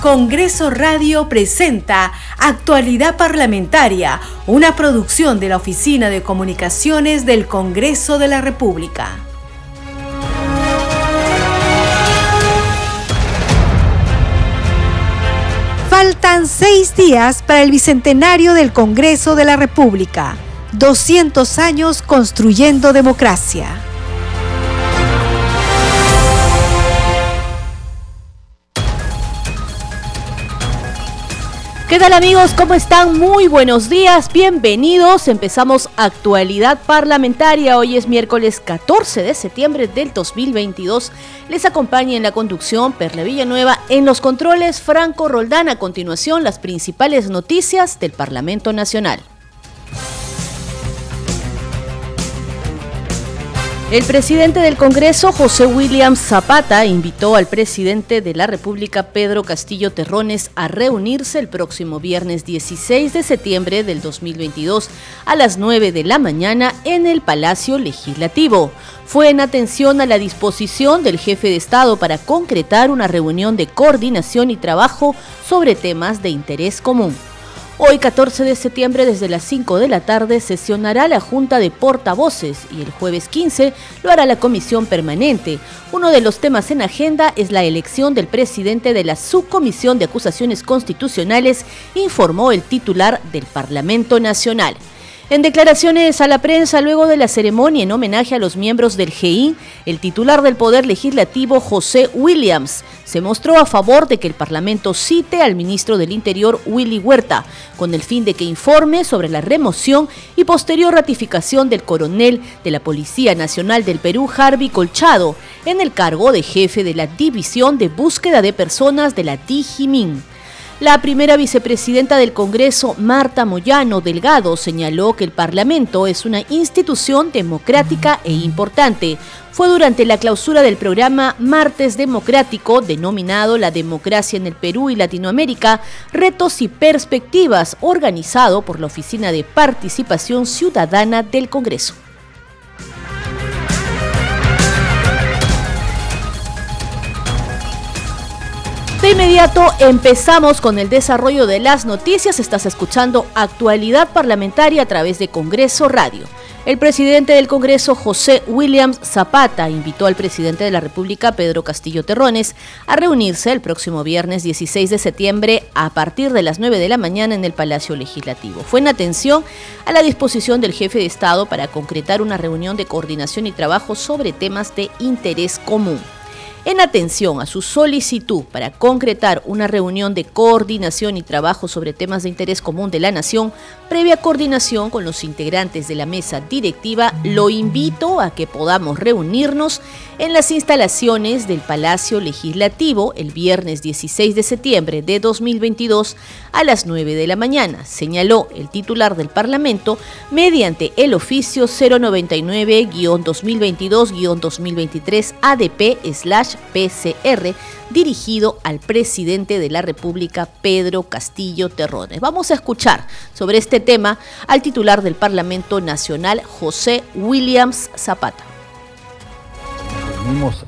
Congreso Radio presenta Actualidad Parlamentaria, una producción de la Oficina de Comunicaciones del Congreso de la República. Faltan seis días para el Bicentenario del Congreso de la República. 200 años construyendo democracia. ¿Qué tal amigos? ¿Cómo están? Muy buenos días, bienvenidos. Empezamos actualidad parlamentaria. Hoy es miércoles 14 de septiembre del 2022. Les acompaña en la conducción Perle Villanueva, en los controles Franco Roldán. A continuación, las principales noticias del Parlamento Nacional. El presidente del Congreso, José William Zapata, invitó al presidente de la República, Pedro Castillo Terrones, a reunirse el próximo viernes 16 de septiembre del 2022 a las 9 de la mañana en el Palacio Legislativo. Fue en atención a la disposición del jefe de Estado para concretar una reunión de coordinación y trabajo sobre temas de interés común. Hoy, 14 de septiembre, desde las 5 de la tarde, sesionará la Junta de Portavoces y el jueves 15 lo hará la Comisión Permanente. Uno de los temas en agenda es la elección del presidente de la Subcomisión de Acusaciones Constitucionales, informó el titular del Parlamento Nacional. En declaraciones a la prensa luego de la ceremonia en homenaje a los miembros del GEI, el titular del Poder Legislativo, José Williams, se mostró a favor de que el Parlamento cite al ministro del Interior, Willy Huerta, con el fin de que informe sobre la remoción y posterior ratificación del coronel de la Policía Nacional del Perú, Harvey Colchado, en el cargo de jefe de la División de Búsqueda de Personas de la DIGIMIN. La primera vicepresidenta del Congreso, Marta Moyano Delgado, señaló que el Parlamento es una institución democrática e importante. Fue durante la clausura del programa Martes Democrático, denominado La Democracia en el Perú y Latinoamérica, Retos y Perspectivas, organizado por la Oficina de Participación Ciudadana del Congreso. De inmediato empezamos con el desarrollo de las noticias. Estás escuchando actualidad parlamentaria a través de Congreso Radio. El presidente del Congreso, José Williams Zapata, invitó al presidente de la República, Pedro Castillo Terrones, a reunirse el próximo viernes 16 de septiembre a partir de las 9 de la mañana en el Palacio Legislativo. Fue en atención a la disposición del jefe de Estado para concretar una reunión de coordinación y trabajo sobre temas de interés común. En atención a su solicitud para concretar una reunión de coordinación y trabajo sobre temas de interés común de la Nación, previa coordinación con los integrantes de la mesa directiva, lo invito a que podamos reunirnos en las instalaciones del Palacio Legislativo el viernes 16 de septiembre de 2022 a las 9 de la mañana, señaló el titular del Parlamento mediante el oficio 099-2022-2023 ADP/PCR dirigido al presidente de la República, Pedro Castillo Terrones. Vamos a escuchar sobre este tema al titular del Parlamento Nacional, José Williams Zapata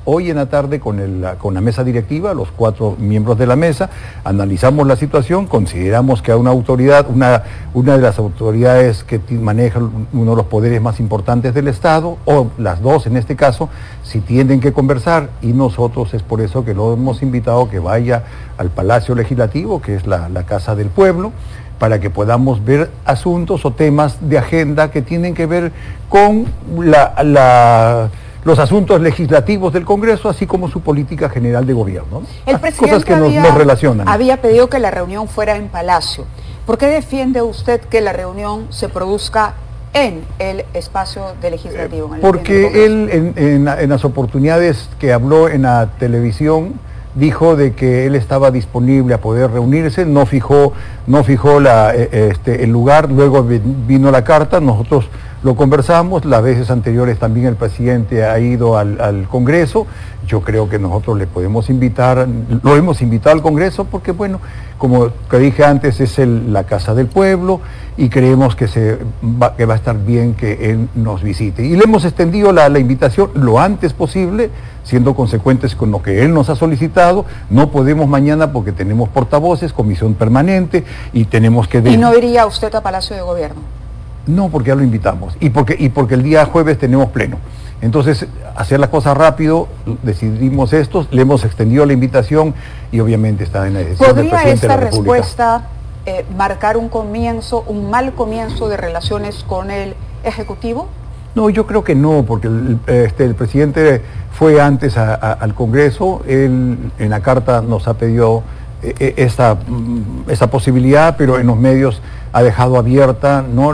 hoy en la tarde con, la mesa directiva, los cuatro miembros de la mesa, analizamos la situación, consideramos que a una autoridad, una, una de las autoridades que maneja uno de los poderes más importantes del Estado, o las dos en este caso, si tienen que conversar, y nosotros es por eso que lo hemos invitado que vaya al Palacio Legislativo, que es la, Casa del Pueblo, para que podamos ver asuntos o temas de agenda que tienen que ver con la los asuntos legislativos del Congreso, así como su política general de gobierno. El presidente cosas que nos, relacionan. Había pedido que la reunión fuera en Palacio. ¿Por qué defiende usted que la reunión se produzca en el espacio de legislativo? porque él en, las oportunidades que habló en la televisión dijo de que él estaba disponible a poder reunirse, no fijó, no fijó la, eh, este, el lugar, luego vino la carta, nosotros lo conversamos, las veces anteriores también el presidente ha ido al, Congreso, yo creo que nosotros le podemos invitar, lo hemos invitado al Congreso porque bueno, como te dije antes, es la casa del pueblo y creemos que, se va, que va a estar bien que él nos visite. Y le hemos extendido la, invitación lo antes posible, siendo consecuentes con lo que él nos ha solicitado. No podemos mañana porque tenemos portavoces, comisión permanente y tenemos que... ¿Y no iría usted a Palacio de Gobierno? No, porque ya lo invitamos y porque, y porque el día jueves tenemos pleno. Entonces, hacer las cosas rápido, decidimos esto, le hemos extendido la invitación y obviamente está en la decisión del presidente de la respuesta eh, marcar un comienzo, un mal comienzo de relaciones con el Ejecutivo? No, yo creo que no, porque el, este, el presidente fue antes al Congreso, él en la carta nos ha pedido esa, mm, esa, posibilidad, pero en los medios ha dejado abierta ¿no?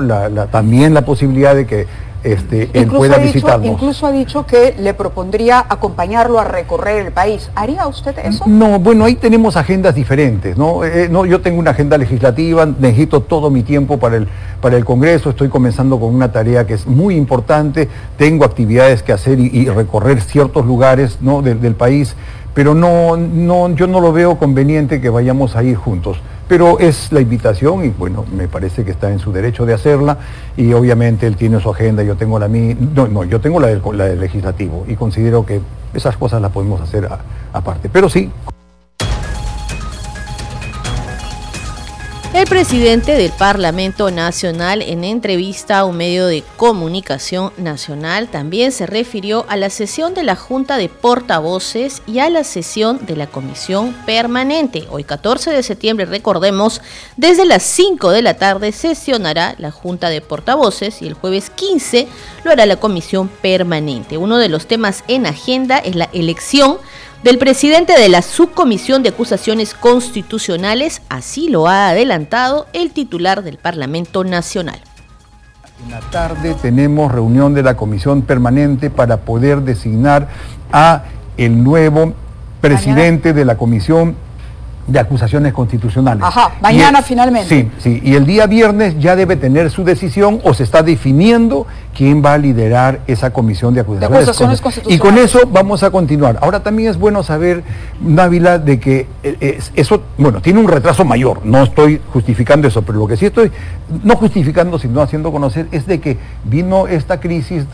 también la posibilidad de que este, él pueda visitarnos. Incluso ha dicho que le propondría acompañarlo a recorrer el país. ¿Haría usted eso? No, bueno, ahí tenemos agendas diferentes. ¿no? Eh, no yo tengo una agenda legislativa, necesito todo mi tiempo para el, para el Congreso, estoy comenzando con una tarea que es muy importante, tengo actividades que hacer y, recorrer ciertos lugares ¿no? del país, pero no, no, yo no lo veo conveniente que vayamos a ir juntos pero es la invitación y bueno, me parece que está en su derecho de hacerla y obviamente él tiene su agenda, yo tengo la mía, no, no, yo tengo la la del legislativo y considero que esas cosas las podemos hacer aparte, pero sí. El presidente del Parlamento Nacional en entrevista a un medio de comunicación nacional también se refirió a la sesión de la Junta de Portavoces y a la sesión de la Comisión Permanente. Hoy 14 de septiembre, recordemos, desde las 5 de la tarde sesionará la Junta de Portavoces y el jueves 15 lo hará la Comisión Permanente. Uno de los temas en agenda es la elección del presidente de la Subcomisión de Acusaciones Constitucionales, así lo ha adelantado el titular del Parlamento Nacional. En la tarde tenemos reunión de la Comisión Permanente para poder designar a el nuevo presidente de la Comisión de acusaciones constitucionales. Ajá, mañana finalmente. Sí, sí, y el día viernes ya debe tener su decisión o se está definiendo quién va a liderar esa comisión de acusaciones, constitucionales. Y con eso vamos a continuar. Ahora también es bueno saber, Návila, de que eh, eso, bueno, tiene un retraso mayor, no estoy justificando eso, pero lo que sí estoy, no justificando, sino haciendo conocer, es de que vino esta crisis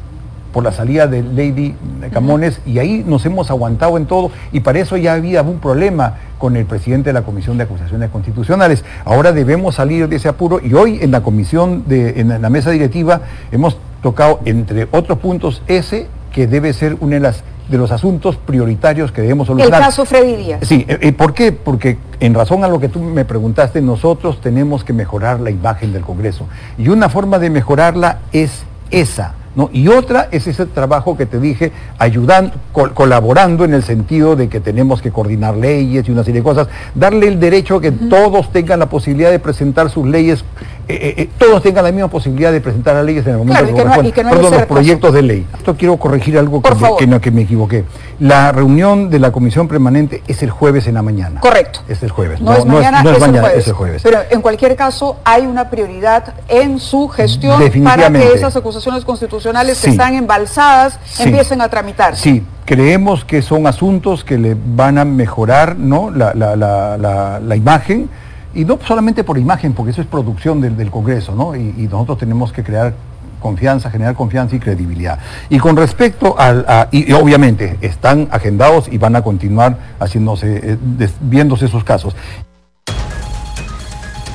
por la salida de Lady Camones y ahí nos hemos aguantado en todo y para eso ya había un problema con el presidente de la Comisión de Acusaciones Constitucionales. Ahora debemos salir de ese apuro y hoy en la comisión, de, en la mesa directiva, hemos tocado, entre otros puntos, ese que debe ser uno de, las, de los asuntos prioritarios que debemos solucionar. El caso Freddy Díaz. Sí, eh, eh, ¿por qué? Porque en razón a lo que tú me preguntaste, nosotros tenemos que mejorar la imagen del Congreso. Y una forma de mejorarla es esa y otra es ese trabajo que te dije, ayudando, colaborando en el sentido de que tenemos que coordinar leyes y una serie de cosas, darle el derecho a que todos tengan la posibilidad de presentar sus leyes, eh, eh, eh, todos tengan la misma posibilidad de presentar las leyes en el momento que, no, los proyectos de ley. Esto quiero corregir algo que me, que, me equivoqué. La reunión de la comisión permanente es el jueves en la mañana. Correcto. Es el jueves. No, es mañana, es, mañana es el jueves. Pero en cualquier caso hay una prioridad en su gestión para que esas acusaciones constitucionales que están embalsadas empiecen a tramitar. Sí, creemos que son asuntos que le van a mejorar ¿no? la, imagen, y no solamente por imagen, porque eso es producción del, Congreso, ¿no? Y, nosotros tenemos que crear confianza, generar confianza y credibilidad. Y con respecto al, a, y, obviamente están agendados y van a continuar haciéndose, eh, viéndose esos casos.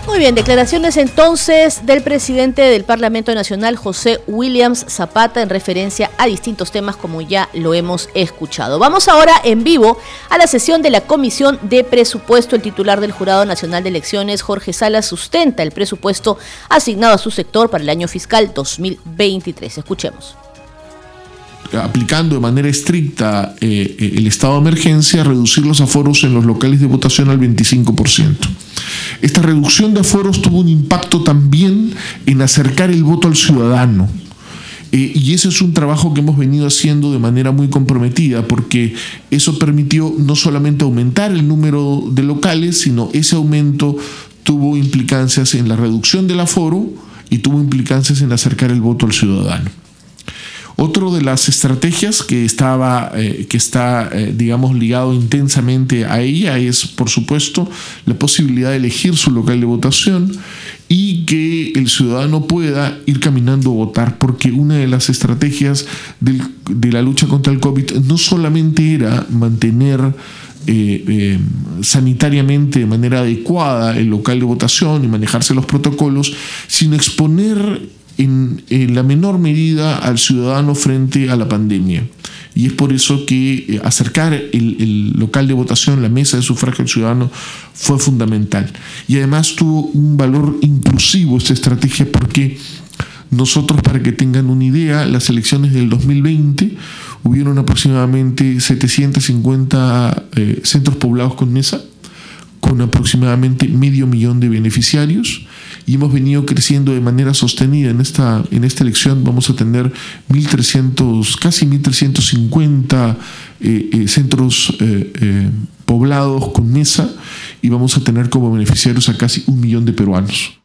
Muy bien, declaraciones entonces del presidente del Parlamento Nacional, José Williams Zapata, en referencia a distintos temas como ya lo hemos escuchado. Vamos ahora en vivo a la sesión de la Comisión de Presupuesto. El titular del Jurado Nacional de Elecciones, Jorge Salas, sustenta el presupuesto asignado a su sector para el año fiscal 2023. Escuchemos aplicando de manera estricta eh, eh, el estado de emergencia, reducir los aforos en los locales de votación al 25%. Esta reducción de aforos tuvo un impacto también en acercar el voto al ciudadano. Eh, y ese es un trabajo que hemos venido haciendo de manera muy comprometida porque eso permitió no solamente aumentar el número de locales, sino ese aumento tuvo implicancias en la reducción del aforo, y tuvo implicancias en acercar el voto al ciudadano. Otra de las estrategias que, estaba, eh, que está, eh, digamos, ligado intensamente a ella es, por supuesto, la posibilidad de elegir su local de votación y que el ciudadano pueda ir caminando a votar, porque una de las estrategias de la lucha contra el COVID no solamente era mantener eh, sanitariamente de manera adecuada el local de votación y manejarse los protocolos, sino exponer en, la menor medida al ciudadano frente a la pandemia. Y es por eso que eh, acercar el, local de votación, la mesa de sufragio al ciudadano, fue fundamental. Y además tuvo un valor inclusivo esta estrategia porque nosotros, para que tengan una idea, las elecciones del 2020 hubieron aproximadamente 750 eh, centros poblados con mesa, con aproximadamente medio millón de beneficiarios y hemos venido creciendo de manera sostenida. En esta, en esta elección vamos a tener 1.300, casi 1.350 eh, eh, centros eh, poblados con mesa y vamos a tener como beneficiarios a casi un millón de peruanos.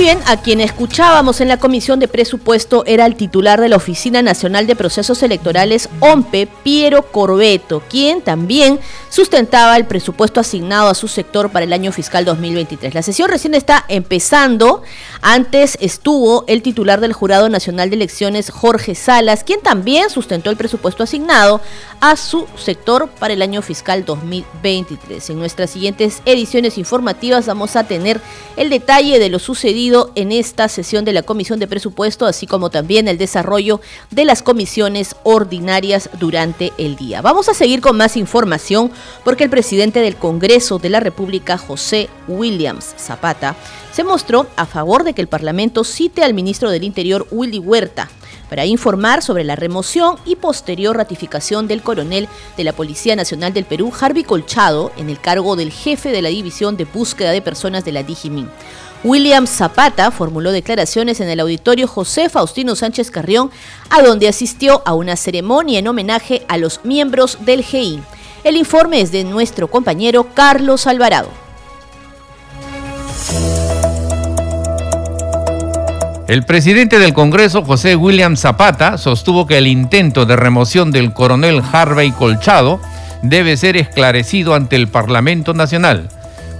Bien, a quien escuchábamos en la Comisión de Presupuesto era el titular de la Oficina Nacional de Procesos Electorales, OMPE, Piero Corbeto, quien también sustentaba el presupuesto asignado a su sector para el año fiscal 2023. La sesión recién está empezando. Antes estuvo el titular del Jurado Nacional de Elecciones, Jorge Salas, quien también sustentó el presupuesto asignado a su sector para el año fiscal 2023. En nuestras siguientes ediciones informativas vamos a tener el detalle de lo sucedido en esta sesión de la Comisión de Presupuesto, así como también el desarrollo de las comisiones ordinarias durante el día. Vamos a seguir con más información porque el presidente del Congreso de la República, José Williams Zapata, se mostró a favor de que el Parlamento cite al ministro del Interior, Willy Huerta, para informar sobre la remoción y posterior ratificación del coronel de la Policía Nacional del Perú, Harvey Colchado, en el cargo del jefe de la División de Búsqueda de Personas de la Digimin. William Zapata formuló declaraciones en el auditorio José Faustino Sánchez Carrión, a donde asistió a una ceremonia en homenaje a los miembros del GI. El informe es de nuestro compañero Carlos Alvarado. El presidente del Congreso, José William Zapata, sostuvo que el intento de remoción del coronel Harvey Colchado debe ser esclarecido ante el Parlamento Nacional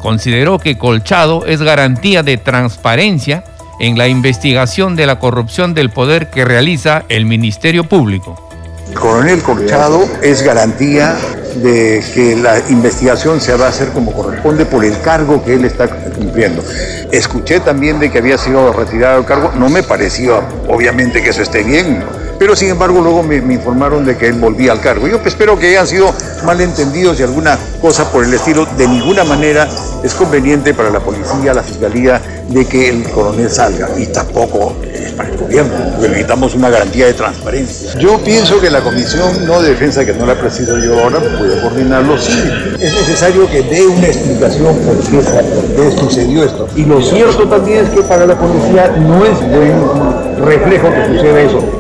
consideró que Colchado es garantía de transparencia en la investigación de la corrupción del poder que realiza el Ministerio Público. El coronel Colchado es garantía de que la investigación se va a hacer como corresponde por el cargo que él está cumpliendo. Escuché también de que había sido retirado del cargo, no me pareció obviamente que eso esté bien, pero sin embargo luego me, informaron de que él volvía al cargo. Yo pues, espero que hayan sido malentendidos y alguna cosa por el estilo. De ninguna manera es conveniente para la policía, la fiscalía, de que el coronel salga y tampoco es para el gobierno, necesitamos una garantía de transparencia. Yo pienso que la comisión no de defensa, que no la presido yo ahora, puede coordinarlo, sí. Es necesario que dé una explicación por qué sucedió esto. Y lo cierto también es que para la policía no es buen reflejo que suceda eso.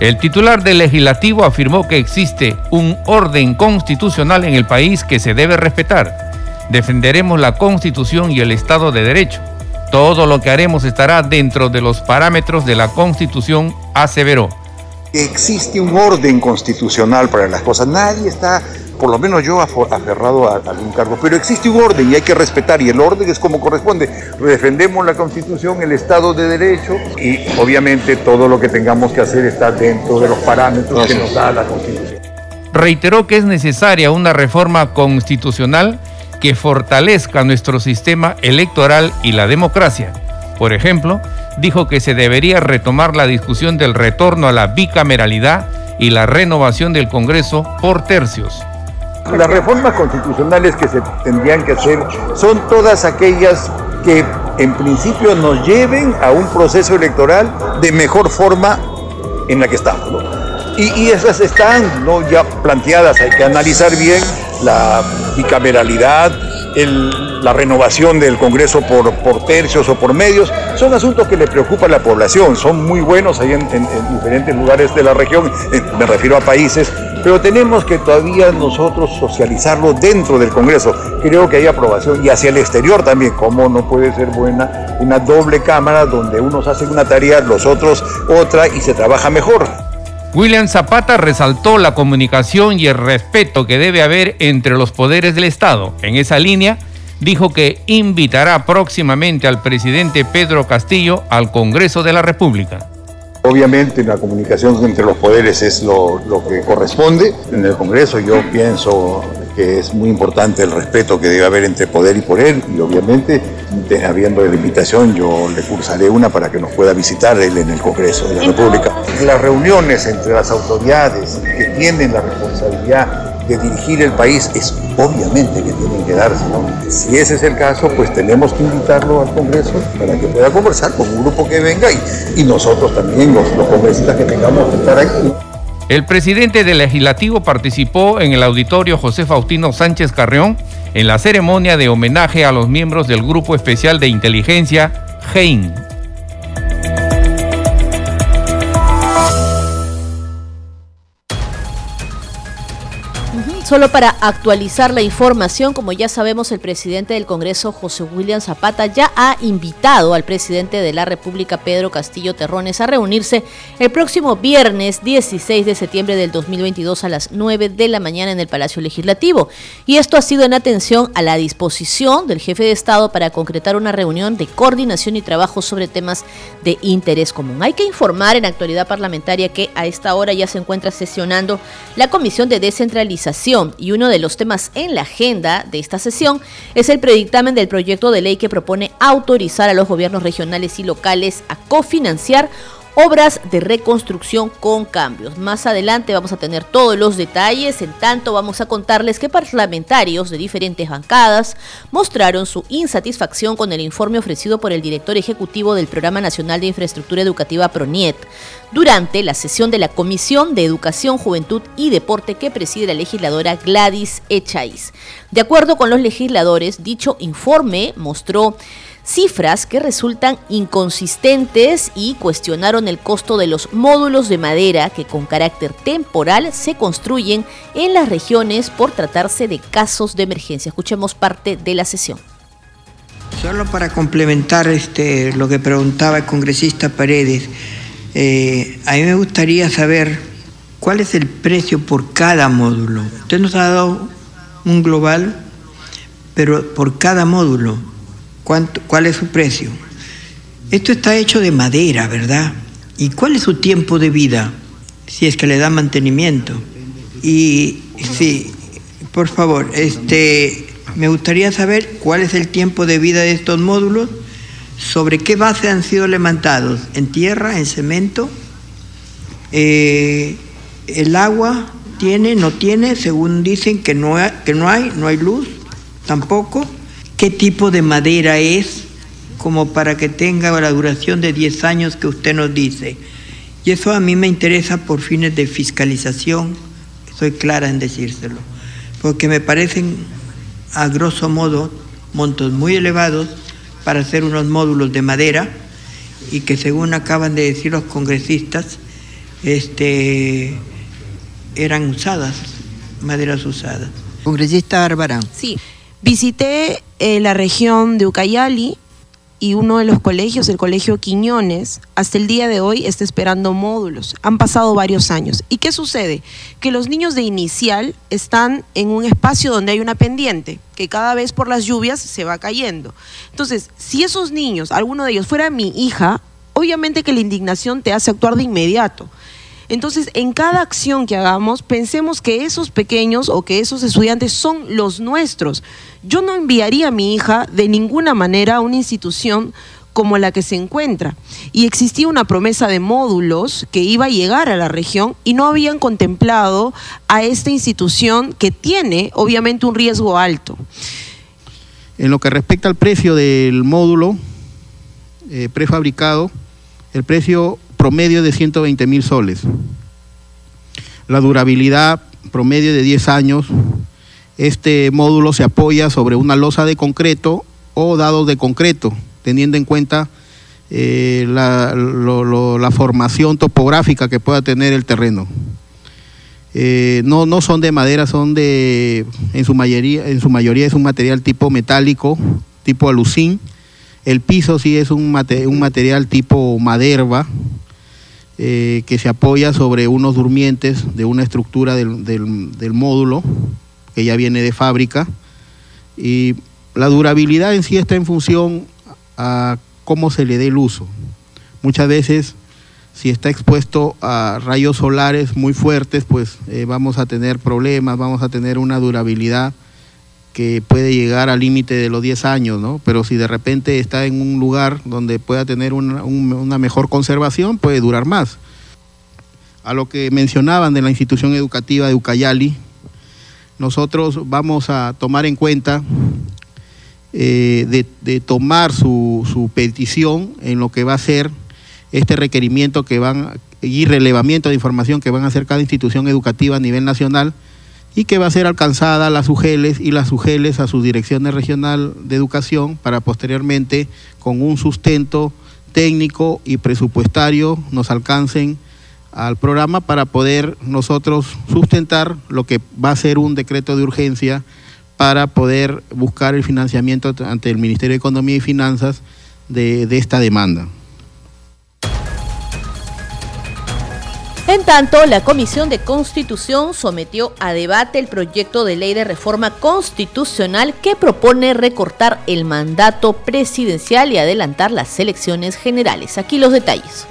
El titular del legislativo afirmó que existe un orden constitucional en el país que se debe respetar. Defenderemos la constitución y el Estado de Derecho. Todo lo que haremos estará dentro de los parámetros de la constitución, aseveró. Existe un orden constitucional para las cosas. Nadie está por lo menos yo aferrado a, algún cargo, pero existe un orden y hay que respetar y el orden es como corresponde. Defendemos la Constitución, el Estado de Derecho y obviamente todo lo que tengamos que hacer está dentro de los parámetros que nos da la Constitución. Reiteró que es necesaria una reforma constitucional que fortalezca nuestro sistema electoral y la democracia. Por ejemplo, dijo que se debería retomar la discusión del retorno a la bicameralidad y la renovación del Congreso por tercios. Las reformas constitucionales que se tendrían que hacer son todas aquellas que en principio nos lleven a un proceso electoral de mejor forma en la que estamos. Y, esas están ¿no? ya planteadas, hay que analizar bien la bicameralidad, la renovación del Congreso por, tercios o por medios, son asuntos que le preocupan a la población, son muy buenos ahí en, diferentes lugares de la región, me refiero a países pero tenemos que todavía nosotros socializarlo dentro del Congreso. Creo que hay aprobación y hacia el exterior también, como no puede ser buena una doble cámara donde unos hacen una tarea, los otros otra y se trabaja mejor. William Zapata resaltó la comunicación y el respeto que debe haber entre los poderes del Estado. En esa línea, dijo que invitará próximamente al presidente Pedro Castillo al Congreso de la República. Obviamente la comunicación entre los poderes es lo, que corresponde. En el Congreso yo pienso que es muy importante el respeto que debe haber entre poder y poder y obviamente habiendo la invitación yo le cursaré una para que nos pueda visitar él en el Congreso de la República. Las reuniones entre las autoridades que tienen la responsabilidad de dirigir el país es obviamente que tienen que darse. ¿no? Si ese es el caso, pues tenemos que invitarlo al Congreso para que pueda conversar con un grupo que venga y, nosotros también, los congresistas que tengamos que estar aquí. El presidente del legislativo participó en el auditorio José Faustino Sánchez Carrión en la ceremonia de homenaje a los miembros del Grupo Especial de Inteligencia, GEIN. Solo para actualizar la información, como ya sabemos, el presidente del Congreso, José William Zapata, ya ha invitado al presidente de la República, Pedro Castillo Terrones, a reunirse el próximo viernes 16 de septiembre del 2022 a las 9 de la mañana en el Palacio Legislativo. Y esto ha sido en atención a la disposición del jefe de Estado para concretar una reunión de coordinación y trabajo sobre temas de interés común. Hay que informar en actualidad parlamentaria que a esta hora ya se encuentra sesionando la Comisión de Descentralización y uno de los temas en la agenda de esta sesión es el predictamen del proyecto de ley que propone autorizar a los gobiernos regionales y locales a cofinanciar obras de reconstrucción con cambios. Más adelante vamos a tener todos los detalles, en tanto vamos a contarles que parlamentarios de diferentes bancadas mostraron su insatisfacción con el informe ofrecido por el director ejecutivo del Programa Nacional de Infraestructura Educativa PRONIET durante la sesión de la Comisión de Educación, Juventud y Deporte que preside la legisladora Gladys Echaiz. De acuerdo con los legisladores, dicho informe mostró cifras que resultan inconsistentes y cuestionaron el costo de los módulos de madera que con carácter temporal se construyen en las regiones por tratarse de casos de emergencia. Escuchemos parte de la sesión. Solo para complementar este, lo que preguntaba el congresista Paredes, eh, a mí me gustaría saber cuál es el precio por cada módulo. Usted nos ha dado un global, pero por cada módulo cuál es su precio. Esto está hecho de madera, ¿verdad? ¿Y cuál es su tiempo de vida? Si es que le da mantenimiento. Y sí, por favor, este, me gustaría saber cuál es el tiempo de vida de estos módulos, sobre qué base han sido levantados, en tierra, en cemento, eh, el agua tiene, no tiene, según dicen que no, que no hay, no hay luz, tampoco qué tipo de madera es, como para que tenga la duración de 10 años que usted nos dice. Y eso a mí me interesa por fines de fiscalización, soy clara en decírselo, porque me parecen a grosso modo montos muy elevados para hacer unos módulos de madera y que según acaban de decir los congresistas, este, eran usadas, maderas usadas. Congresista Arbarán. Sí, Visité eh, la región de Ucayali y uno de los colegios, el Colegio Quiñones, hasta el día de hoy está esperando módulos. Han pasado varios años. ¿Y qué sucede? Que los niños de inicial están en un espacio donde hay una pendiente, que cada vez por las lluvias se va cayendo. Entonces, si esos niños, alguno de ellos fuera mi hija, obviamente que la indignación te hace actuar de inmediato. Entonces, en cada acción que hagamos, pensemos que esos pequeños o que esos estudiantes son los nuestros. Yo no enviaría a mi hija de ninguna manera a una institución como la que se encuentra. Y existía una promesa de módulos que iba a llegar a la región y no habían contemplado a esta institución que tiene obviamente un riesgo alto. En lo que respecta al precio del módulo eh, prefabricado, el precio promedio de 120 mil soles. La durabilidad promedio de 10 años. Este módulo se apoya sobre una losa de concreto o dados de concreto, teniendo en cuenta eh, la, formación topográfica que pueda tener el terreno. Eh, no, no son de madera, son de, en su mayoría, en su mayoría es un material tipo metálico, tipo alucín. El piso sí es un, un material tipo maderba, eh, que se apoya sobre unos durmientes de una estructura del, módulo, que ya viene de fábrica. Y la durabilidad en sí está en función a cómo se le dé el uso. Muchas veces si está expuesto a rayos solares muy fuertes, pues eh, vamos a tener problemas, vamos a tener una durabilidad que puede llegar al límite de los 10 años, ¿no? Pero si de repente está en un lugar donde pueda tener una, mejor conservación, puede durar más. A lo que mencionaban de la institución educativa de Ucayali, nosotros vamos a tomar en cuenta eh, de, tomar su, su petición en lo que va a ser este requerimiento que van y relevamiento de información que van a hacer cada institución educativa a nivel nacional y que va a ser alcanzada las UGELES y las UGELES a sus direcciones regional de educación para posteriormente con un sustento técnico y presupuestario nos alcancen al programa para poder nosotros sustentar lo que va a ser un decreto de urgencia para poder buscar el financiamiento ante el Ministerio de Economía y Finanzas de esta demanda. En tanto, la Comisión de Constitución sometió a debate el proyecto de ley de reforma constitucional que propone recortar el mandato presidencial y adelantar las elecciones generales. Aquí los detalles.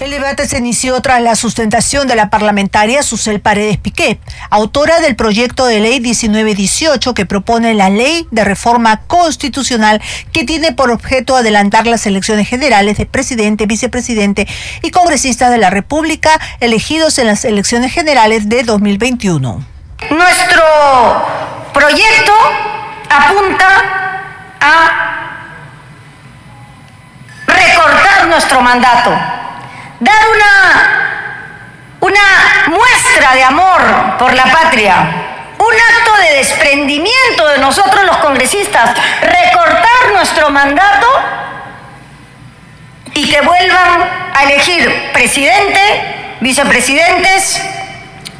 El debate se inició tras la sustentación de la parlamentaria Susel Paredes Piqué, autora del proyecto de ley 1918 que propone la ley de reforma constitucional que tiene por objeto adelantar las elecciones generales de presidente, vicepresidente y congresistas de la República elegidos en las elecciones generales de 2021. Nuestro proyecto apunta a recortar nuestro mandato dar una, una muestra de amor por la patria, un acto de desprendimiento de nosotros los congresistas, recortar nuestro mandato y que vuelvan a elegir presidente, vicepresidentes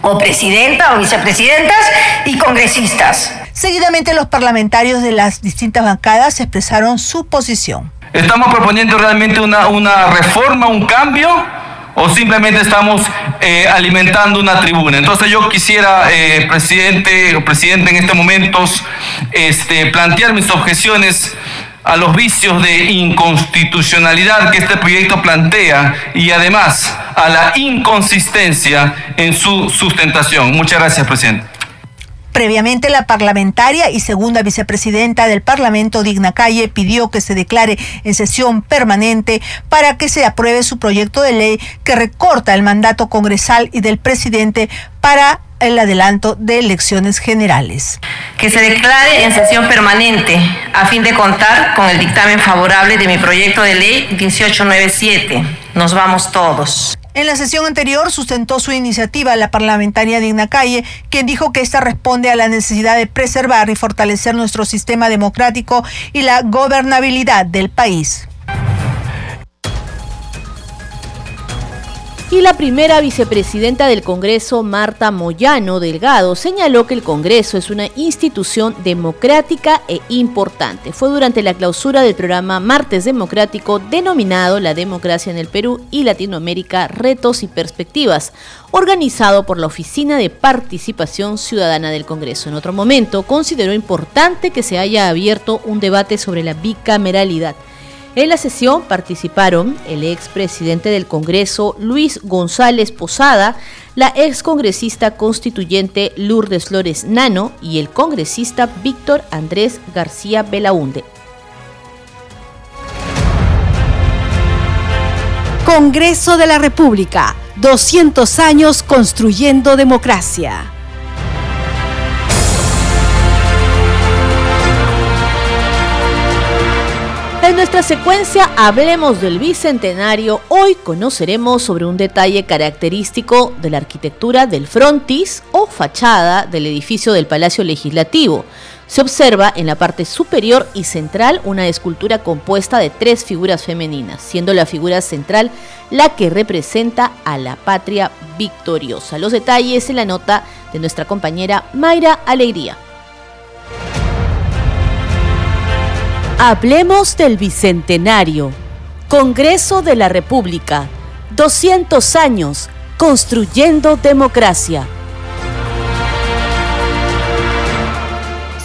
o presidenta o vicepresidentas y congresistas. Seguidamente los parlamentarios de las distintas bancadas expresaron su posición. ¿Estamos proponiendo realmente una, reforma, un cambio? ¿O simplemente estamos eh, alimentando una tribuna? Entonces yo quisiera, eh, presidente presidente, en este momento este, plantear mis objeciones a los vicios de inconstitucionalidad que este proyecto plantea y además a la inconsistencia en su sustentación. Muchas gracias, presidente. Previamente, la parlamentaria y segunda vicepresidenta del Parlamento, Digna Calle, pidió que se declare en sesión permanente para que se apruebe su proyecto de ley que recorta el mandato congresal y del presidente para el adelanto de elecciones generales. Que se declare en sesión permanente a fin de contar con el dictamen favorable de mi proyecto de ley 1897. Nos vamos todos. En la sesión anterior sustentó su iniciativa la parlamentaria Digna Calle, quien dijo que esta responde a la necesidad de preservar y fortalecer nuestro sistema democrático y la gobernabilidad del país. Y la primera vicepresidenta del Congreso, Marta Moyano Delgado, señaló que el Congreso es una institución democrática e importante. Fue durante la clausura del programa Martes Democrático denominado La Democracia en el Perú y Latinoamérica, Retos y Perspectivas, organizado por la Oficina de Participación Ciudadana del Congreso. En otro momento, consideró importante que se haya abierto un debate sobre la bicameralidad en la sesión participaron el expresidente del Congreso Luis González Posada, la excongresista constituyente Lourdes Flores Nano y el congresista Víctor Andrés García Belaunde. Congreso de la República, 200 años construyendo democracia. Nuestra secuencia Hablemos del Bicentenario, hoy conoceremos sobre un detalle característico de la arquitectura del frontis o fachada del edificio del Palacio Legislativo. Se observa en la parte superior y central una escultura compuesta de tres figuras femeninas, siendo la figura central la que representa a la patria victoriosa. Los detalles en la nota de nuestra compañera Mayra Alegría. Hablemos del Bicentenario. Congreso de la República. 200 años construyendo democracia.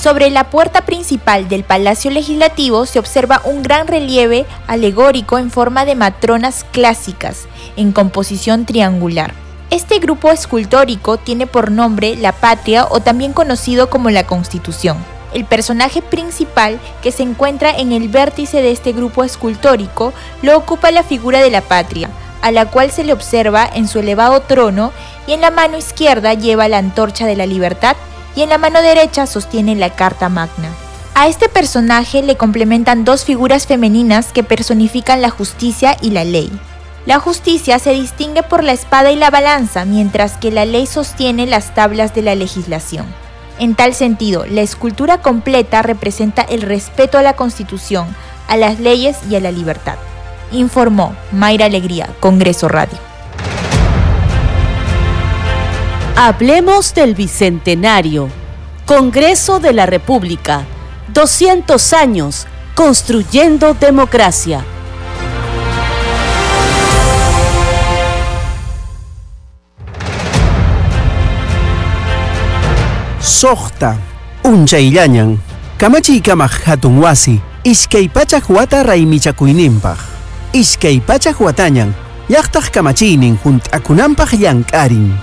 Sobre la puerta principal del Palacio Legislativo se observa un gran relieve alegórico en forma de matronas clásicas, en composición triangular. Este grupo escultórico tiene por nombre la Patria o también conocido como la Constitución. El personaje principal que se encuentra en el vértice de este grupo escultórico lo ocupa la figura de la Patria, a la cual se le observa en su elevado trono y en la mano izquierda lleva la antorcha de la libertad y en la mano derecha sostiene la Carta Magna. A este personaje le complementan dos figuras femeninas que personifican la justicia y la ley. La justicia se distingue por la espada y la balanza, mientras que la ley sostiene las tablas de la legislación. En tal sentido, la escultura completa representa el respeto a la Constitución, a las leyes y a la libertad. Informó Mayra Alegría, Congreso Radio. Hablemos del Bicentenario. Congreso de la República. 200 años construyendo democracia. Sohta, unchayllañan, kamachi kamaq hatun wasi, iskay pachak wata raymichakuyninpaq. Iskay pachak watañan, hunt'akunanpaq llank'arin.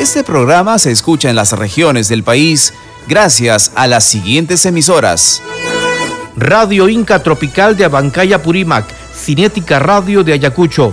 Este programa se escucha en las regiones del país gracias a las siguientes emisoras. Radio Inca Tropical de Abancaya Purímac, Cinética Radio de Ayacucho,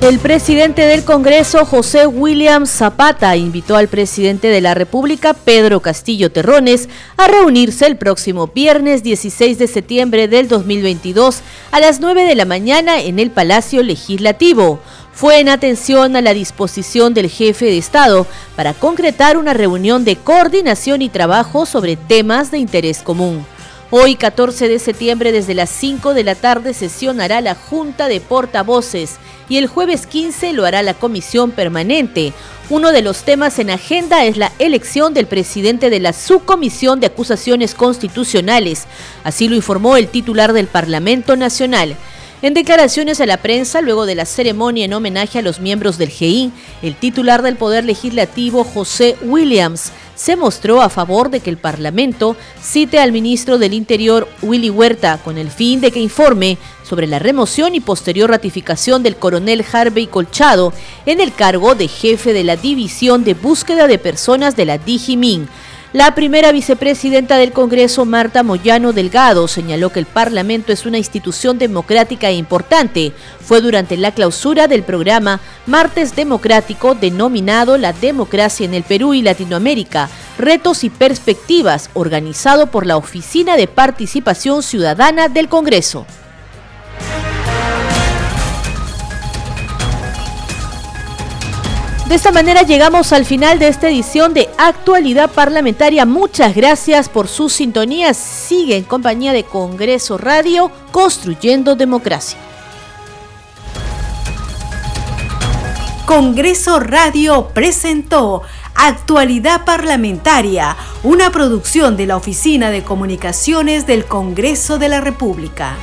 El presidente del Congreso, José William Zapata, invitó al presidente de la República, Pedro Castillo Terrones, a reunirse el próximo viernes 16 de septiembre del 2022 a las 9 de la mañana en el Palacio Legislativo. Fue en atención a la disposición del jefe de Estado para concretar una reunión de coordinación y trabajo sobre temas de interés común. Hoy, 14 de septiembre, desde las 5 de la tarde, sesionará la Junta de Portavoces y el jueves 15 lo hará la Comisión Permanente. Uno de los temas en agenda es la elección del presidente de la Subcomisión de Acusaciones Constitucionales. Así lo informó el titular del Parlamento Nacional. En declaraciones a la prensa, luego de la ceremonia en homenaje a los miembros del GEI, el titular del Poder Legislativo, José Williams, se mostró a favor de que el Parlamento cite al ministro del Interior, Willy Huerta, con el fin de que informe sobre la remoción y posterior ratificación del coronel Harvey Colchado en el cargo de jefe de la División de Búsqueda de Personas de la DIGIMIN la primera vicepresidenta del Congreso, Marta Moyano Delgado, señaló que el Parlamento es una institución democrática e importante. Fue durante la clausura del programa Martes Democrático denominado La Democracia en el Perú y Latinoamérica, Retos y Perspectivas, organizado por la Oficina de Participación Ciudadana del Congreso. De esta manera llegamos al final de esta edición de Actualidad Parlamentaria. Muchas gracias por su sintonía. Sigue en compañía de Congreso Radio, Construyendo Democracia. Congreso Radio presentó Actualidad Parlamentaria, una producción de la Oficina de Comunicaciones del Congreso de la República.